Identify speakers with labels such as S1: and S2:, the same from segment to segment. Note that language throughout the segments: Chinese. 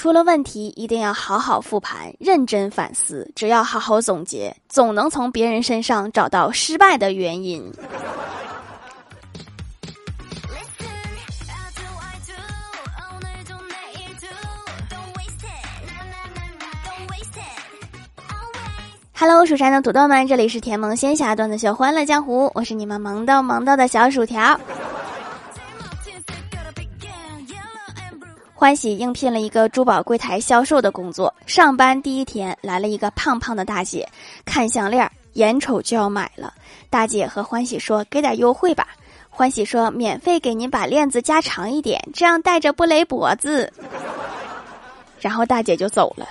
S1: 出了问题一定要好好复盘，认真反思。只要好好总结，总能从别人身上找到失败的原因。Hello，蜀山的土豆们，这里是甜萌仙侠段子秀《欢乐江湖》，我是你们萌到萌到的小薯条。欢喜应聘了一个珠宝柜台销售的工作，上班第一天来了一个胖胖的大姐，看项链，眼瞅就要买了。大姐和欢喜说：“给点优惠吧。”欢喜说：“免费给您把链子加长一点，这样戴着不勒脖子。”然后大姐就走了。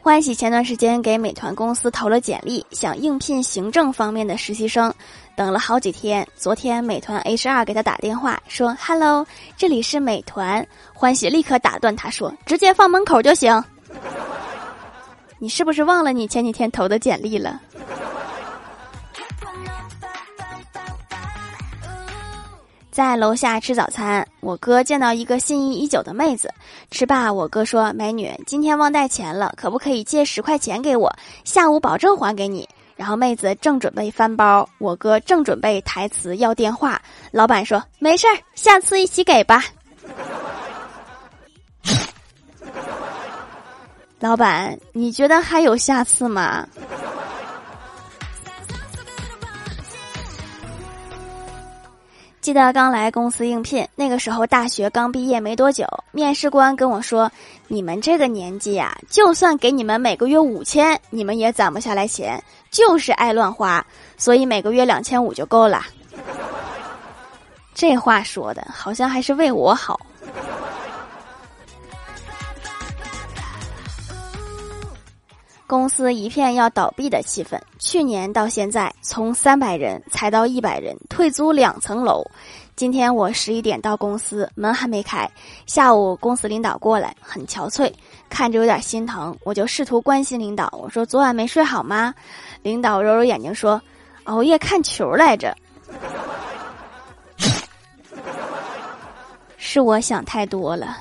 S1: 欢喜前段时间给美团公司投了简历，想应聘行政方面的实习生，等了好几天。昨天美团 HR 给他打电话说：“Hello，这里是美团。”欢喜立刻打断他说：“直接放门口就行。”你是不是忘了你前几天投的简历了？在楼下吃早餐，我哥见到一个心仪已久的妹子，吃罢，我哥说：“美女，今天忘带钱了，可不可以借十块钱给我？下午保证还给你。”然后妹子正准备翻包，我哥正准备台词要电话，老板说：“没事儿，下次一起给吧。”老板，你觉得还有下次吗？记得刚来公司应聘，那个时候大学刚毕业没多久，面试官跟我说：“你们这个年纪呀，就算给你们每个月五千，你们也攒不下来钱，就是爱乱花，所以每个月两千五就够了。”这话说的好像还是为我好。公司一片要倒闭的气氛。去年到现在，从三百人裁到一百人，退租两层楼。今天我十一点到公司，门还没开。下午公司领导过来，很憔悴，看着有点心疼。我就试图关心领导，我说：“昨晚没睡好吗？”领导揉揉眼睛说：“熬夜看球来着。” 是我想太多了。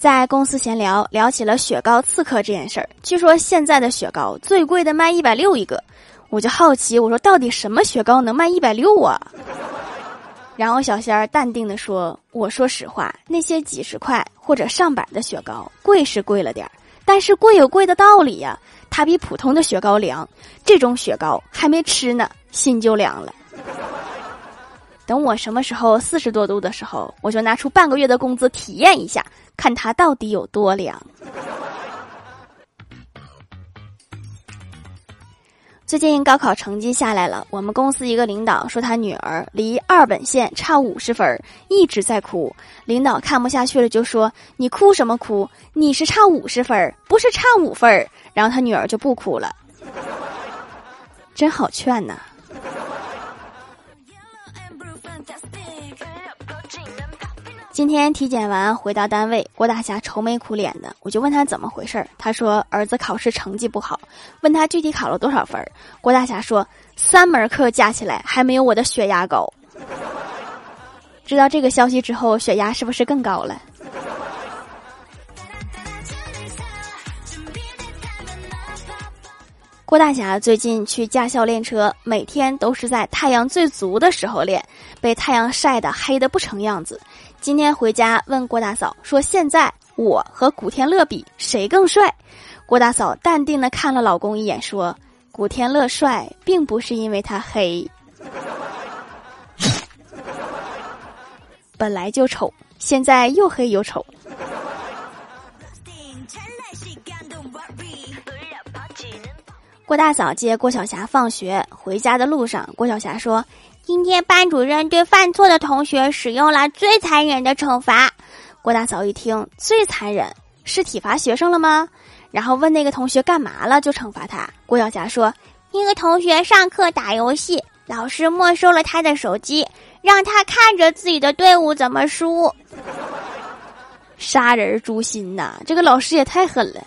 S1: 在公司闲聊，聊起了雪糕刺客这件事儿。据说现在的雪糕最贵的卖一百六一个，我就好奇，我说到底什么雪糕能卖一百六啊？然后小仙儿淡定的说：“我说实话，那些几十块或者上百的雪糕，贵是贵了点儿，但是贵有贵的道理呀，它比普通的雪糕凉。这种雪糕还没吃呢，心就凉了。等我什么时候四十多度的时候，我就拿出半个月的工资体验一下。”看他到底有多凉。最近高考成绩下来了，我们公司一个领导说他女儿离二本线差五十分，一直在哭。领导看不下去了，就说：“你哭什么哭？你是差五十分，不是差五分。”然后他女儿就不哭了，真好劝呐。今天体检完回到单位，郭大侠愁眉苦脸的，我就问他怎么回事儿。他说儿子考试成绩不好，问他具体考了多少分儿。郭大侠说三门课加起来还没有我的血压高。知道这个消息之后，血压是不是更高了？郭大侠最近去驾校练车，每天都是在太阳最足的时候练，被太阳晒得黑的不成样子。今天回家问郭大嫂说：“现在我和古天乐比谁更帅？”郭大嫂淡定的看了老公一眼说：“古天乐帅，并不是因为他黑，本来就丑，现在又黑又丑。”郭大嫂接郭晓霞放学回家的路上，郭晓霞说。今天班主任对犯错的同学使用了最残忍的惩罚。郭大嫂一听，最残忍是体罚学生了吗？然后问那个同学干嘛了就惩罚他。郭晓霞说，一个同学上课打游戏，老师没收了他的手机，让他看着自己的队伍怎么输。杀人诛心呐！这个老师也太狠了。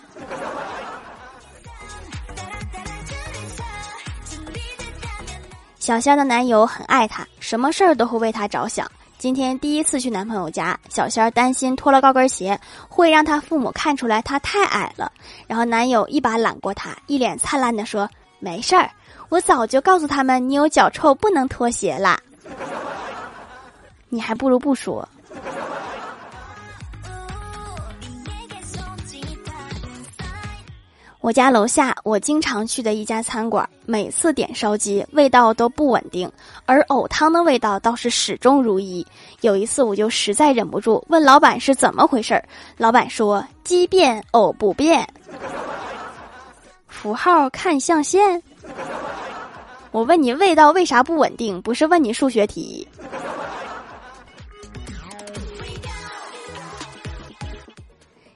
S1: 小仙的男友很爱她，什么事儿都会为她着想。今天第一次去男朋友家，小仙儿担心脱了高跟鞋会让她父母看出来她太矮了。然后男友一把揽过她，一脸灿烂地说：“没事儿，我早就告诉他们你有脚臭，不能脱鞋啦。你还不如不说。”我家楼下我经常去的一家餐馆，每次点烧鸡味道都不稳定，而藕汤的味道倒是始终如一。有一次我就实在忍不住问老板是怎么回事儿，老板说鸡变藕不变，符号看象限。我问你味道为啥不稳定？不是问你数学题。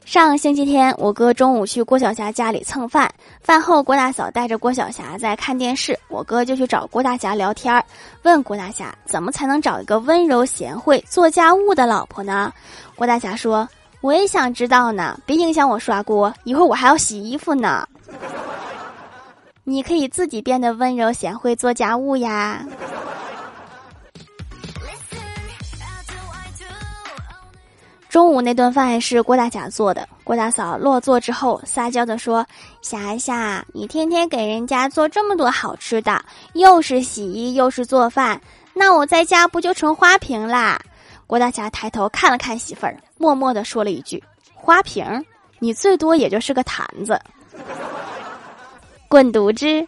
S1: 上星期天，我哥中午去郭晓霞家里蹭饭，饭后郭大嫂带着郭晓霞在看电视，我哥就去找郭大侠聊天儿问郭大侠怎么才能找一个温柔贤惠、做家务的老婆呢？郭大侠说：“我也想知道呢，别影响我刷锅，一会儿我还要洗衣服呢。你可以自己变得温柔贤惠、做家务呀。”中午那顿饭是郭大侠做的。郭大嫂落座之后，撒娇的说：“霞霞，你天天给人家做这么多好吃的，又是洗衣又是做饭，那我在家不就成花瓶啦？”郭大侠抬头看了看媳妇儿，默默的说了一句：“花瓶，你最多也就是个坛子。”滚犊子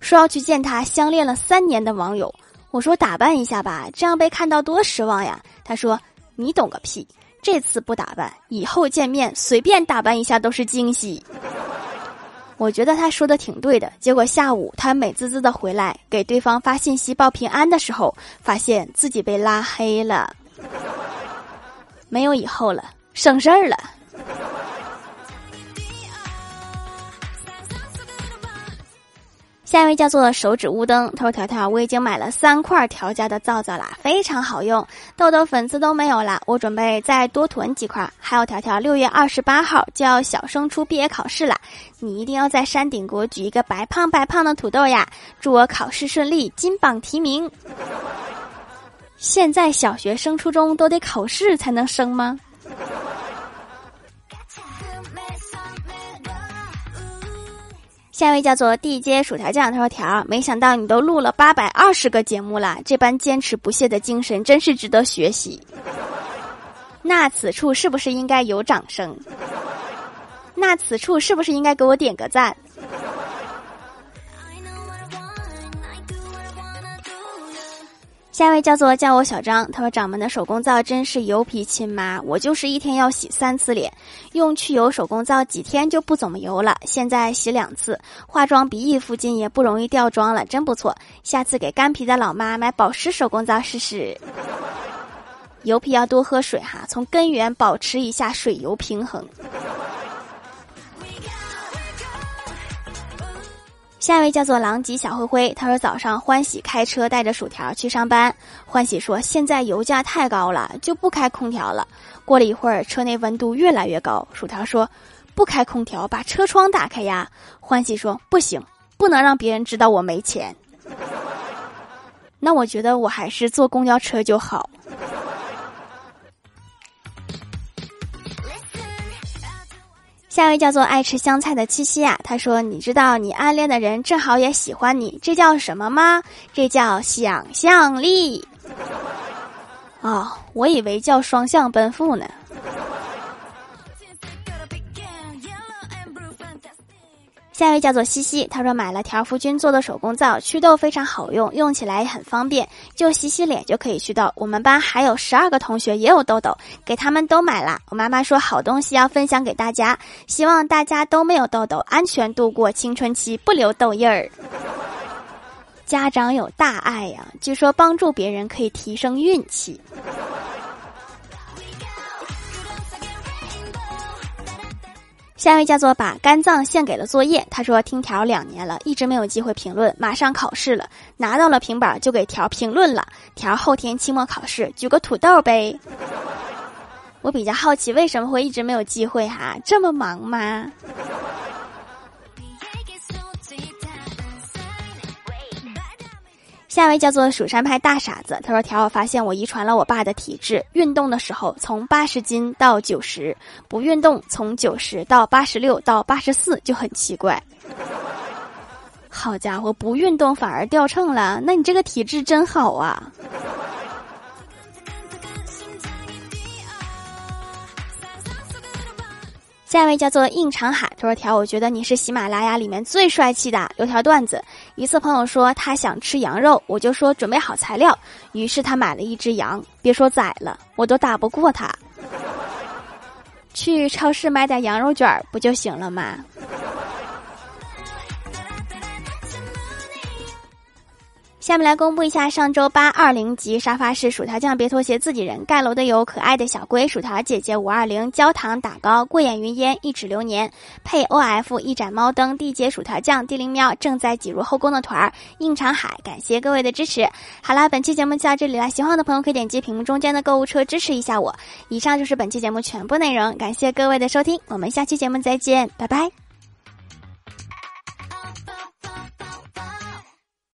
S1: 说要去见他相恋了三年的网友，我说打扮一下吧，这样被看到多失望呀。他说你懂个屁，这次不打扮，以后见面随便打扮一下都是惊喜。我觉得他说的挺对的。结果下午他美滋滋的回来给对方发信息报平安的时候，发现自己被拉黑了，没有以后了，省事儿了。下一位叫做手指乌灯，他说：“条条，我已经买了三块条家的皂皂啦，非常好用，痘痘粉刺都没有了。我准备再多囤几块。还有条条，六月二十八号就要小升初毕业考试了，你一定要在山顶给我举一个白胖白胖的土豆呀！祝我考试顺利，金榜题名。现在小学升初中都得考试才能升吗？”下一位叫做地接薯条酱，他说：“条，没想到你都录了八百二十个节目了，这般坚持不懈的精神真是值得学习。那此处是不是应该有掌声？那此处是不是应该给我点个赞？”下一位叫做叫我小张，他说掌门的手工皂真是油皮亲妈，我就是一天要洗三次脸，用去油手工皂几天就不怎么油了，现在洗两次，化妆鼻翼附近也不容易掉妆了，真不错。下次给干皮的老妈买保湿手工皂试试。油皮要多喝水哈，从根源保持一下水油平衡。下一位叫做狼藉小灰灰，他说早上欢喜开车带着薯条去上班。欢喜说现在油价太高了，就不开空调了。过了一会儿，车内温度越来越高，薯条说不开空调，把车窗打开呀。欢喜说不行，不能让别人知道我没钱。那我觉得我还是坐公交车就好。下一位叫做爱吃香菜的七七啊，他说：“你知道你暗恋的人正好也喜欢你，这叫什么吗？这叫想象力。”啊，我以为叫双向奔赴呢。下一位叫做西西，他说买了条夫君做的手工皂，祛痘非常好用，用起来也很方便，就洗洗脸就可以祛痘。我们班还有十二个同学也有痘痘，给他们都买了。我妈妈说好东西要分享给大家，希望大家都没有痘痘，安全度过青春期，不留痘印儿。家长有大爱呀，据说帮助别人可以提升运气。下一位叫做把肝脏献给了作业。他说听条两年了，一直没有机会评论，马上考试了，拿到了平板就给条评论了。条后天期末考试，举个土豆呗。我比较好奇为什么会一直没有机会哈？这么忙吗？下一位叫做蜀山派大傻子，他说：“条，我发现我遗传了我爸的体质，运动的时候从八十斤到九十，不运动从九十到八十六到八十四，就很奇怪。好家伙，不运动反而掉秤了，那你这个体质真好啊！”下一位叫做应长海，他说：“条，我觉得你是喜马拉雅里面最帅气的。有条段子，一次朋友说他想吃羊肉，我就说准备好材料，于是他买了一只羊，别说宰了，我都打不过他。去超市买点羊肉卷不就行了吗？”下面来公布一下上周八二零级沙发是薯条酱别拖鞋自己人盖楼的有可爱的小龟薯条姐姐五二零焦糖打糕过眼云烟一指流年配 O F 一盏猫灯地接薯条酱地灵喵正在挤入后宫的团儿应长海感谢各位的支持。好啦，本期节目就到这里了，喜欢我的朋友可以点击屏幕中间的购物车支持一下我。以上就是本期节目全部内容，感谢各位的收听，我们下期节目再见，拜拜。